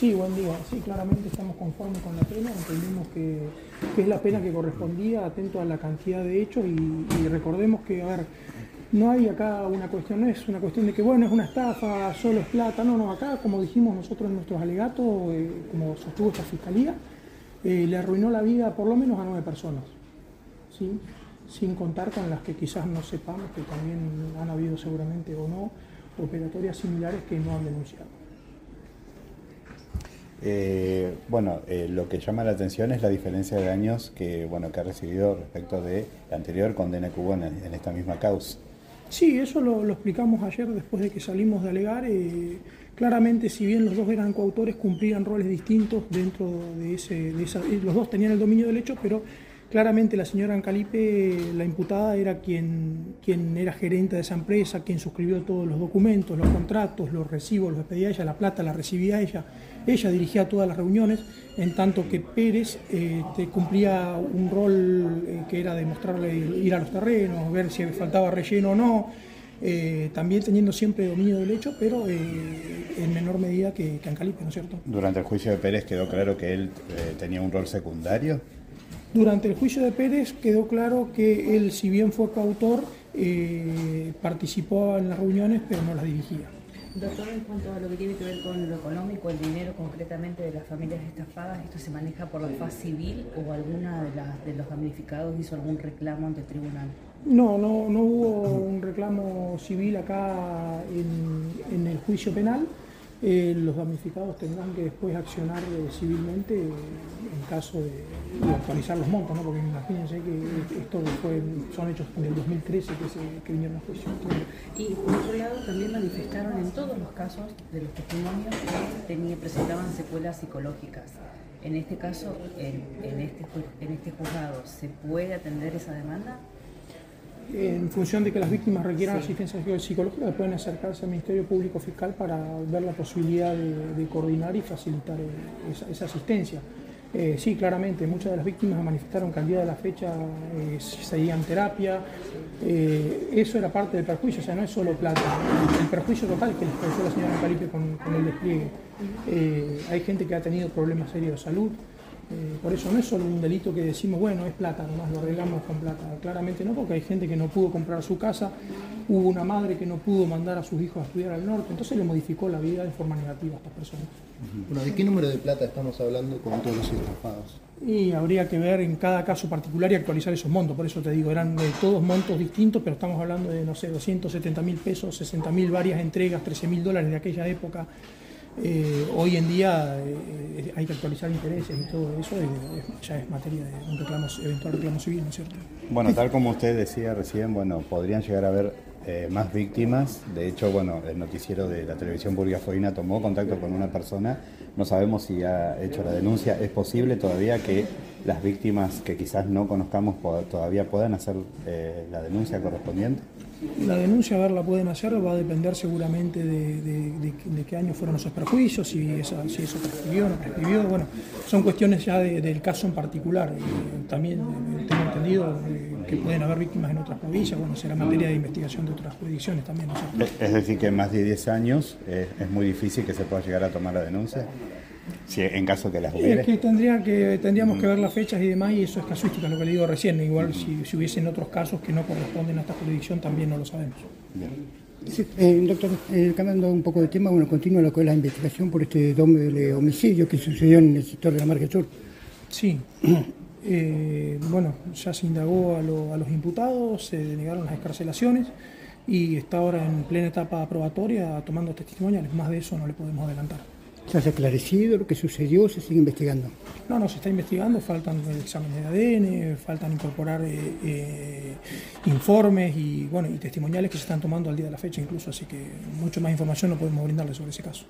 Sí, buen día. Sí, claramente estamos conformes con la pena, entendimos que, es la pena que correspondía, atento a la cantidad de hechos y, recordemos que, a ver, no hay acá una cuestión, no es una cuestión de que, bueno, es una estafa, solo es plata, no, no, acá, como dijimos nosotros en nuestros alegatos, eh, como sostuvo esta fiscalía, eh, le arruinó la vida por lo menos a nueve personas, ¿sí? sin contar con las que quizás no sepamos, que también han habido seguramente o no operatorias similares que no han denunciado. Eh, bueno, eh, lo que llama la atención es la diferencia de años que, bueno, que ha recibido respecto de la anterior condena que hubo en, esta misma causa. Sí, eso lo, explicamos ayer después de que salimos de alegar. Eh, claramente, si bien los dos eran coautores, cumplían roles distintos dentro de ese... De esa, los dos tenían el dominio del hecho, pero Claramente la señora Ancalipe, la imputada, era quien, quien era gerente de esa empresa, quien suscribió todos los documentos, los contratos, los recibos, los pedía ella, la plata la recibía ella. Ella dirigía todas las reuniones, en tanto que Pérez este, cumplía un rol eh, que era demostrarle ir a los terrenos, ver si faltaba relleno o no, eh, también teniendo siempre dominio del hecho, pero eh, en menor medida que, que Ancalipe, ¿no es cierto? Durante el juicio de Pérez quedó claro que él tenía un rol secundario. Durante el juicio de Pérez quedó claro que él, si bien fue coautor, eh, participó en las reuniones, pero no las dirigía. Doctor, en cuanto a lo que tiene que ver con lo económico, el dinero concretamente de las familias estafadas, ¿esto se maneja por la faz civil o alguna de, las, de los damnificados hizo algún reclamo ante el tribunal? No, no, no hubo un reclamo civil acá en, en el juicio penal. Eh, los damnificados tendrán que después accionar eh, civilmente eh, en caso de, actualizar los montos, ¿no? porque imagínense que esto son hechos en el 2013 que, se, que vinieron a juicio. Y por otro lado también manifestaron en todos los casos de los testimonios que presentaban secuelas psicológicas. En este caso, en, este, en este juzgado, ¿se puede atender esa demanda? En función de que las víctimas requieran asistencia psicológica, pueden acercarse al Ministerio Público Fiscal para ver la posibilidad de, coordinar y facilitar eh, esa, asistencia. Eh, sí, claramente, muchas de las víctimas manifestaron que al día de la fecha eh, seguían terapia. eso era parte del perjuicio, o sea, no es solo plata, el perjuicio total que les causó la señora Calipe con, con el despliegue. hay gente que ha tenido problemas serios de salud, eh, por eso no es solo un delito que decimos, bueno, es plata, nomás lo arreglamos con plata. Claramente no, porque hay gente que no pudo comprar su casa, hubo una madre que no pudo mandar a sus hijos a estudiar al norte, entonces le modificó la vida de forma negativa a estas personas. Bueno, ¿de qué número de plata estamos hablando con todos los estafados? Y habría que ver en cada caso particular y actualizar esos montos, por eso te digo, eran de todos montos distintos, pero estamos hablando de, no sé, 270 mil pesos, 60 mil varias entregas, 13 mil dólares de aquella época. Eh, hoy en día eh, hay que actualizar intereses y todo eso, ya es materia de un reclamo, eventual reclamo civil, ¿no es cierto? Bueno, tal como usted decía recién, bueno, podrían llegar a haber eh, más víctimas. De hecho, bueno, el noticiero de la televisión burgafoina tomó contacto con una persona. No sabemos si ha hecho la denuncia. Es posible todavía que las víctimas que quizás no conozcamos todavía puedan hacer la denuncia correspondiente. La denuncia, a ver, la pueden hacer, va a depender seguramente de, qué año fueron esos perjuicios, si, si eso prescribió o no prescribió. Bueno, son cuestiones ya del caso en particular. también eh, tengo entendido eh, que pueden haber víctimas en otras provincias, bueno, será materia de investigación de otras jurisdicciones también. Es decir, que en más de 10 años es muy difícil que se pueda llegar a tomar la denuncia. Si, en caso que las hubiera. Es que, tendría que tendríamos que ver las fechas y demás, y eso es casuística, lo que le digo recién. Igual si, si hubiesen otros casos que no corresponden a esta jurisdicción, también no lo sabemos. Eh, doctor, eh, cambiando un poco de tema, bueno, continúa lo que es la investigación por este doble homicidio que sucedió en el sector de la Marca Sur. Sí. Eh, bueno, ya se indagó a, a los imputados, se denegaron las escarcelaciones y está ahora en plena etapa aprobatoria tomando testimoniales. Más de eso no le podemos adelantar. ¿Se ha esclarecido lo que sucedió? ¿Se sigue investigando? No, no, se está investigando, faltan exámenes de ADN, faltan incorporar eh, eh, informes y, bueno, y testimoniales que se están tomando al día de la fecha incluso, así que mucho más información no podemos brindarle sobre ese caso.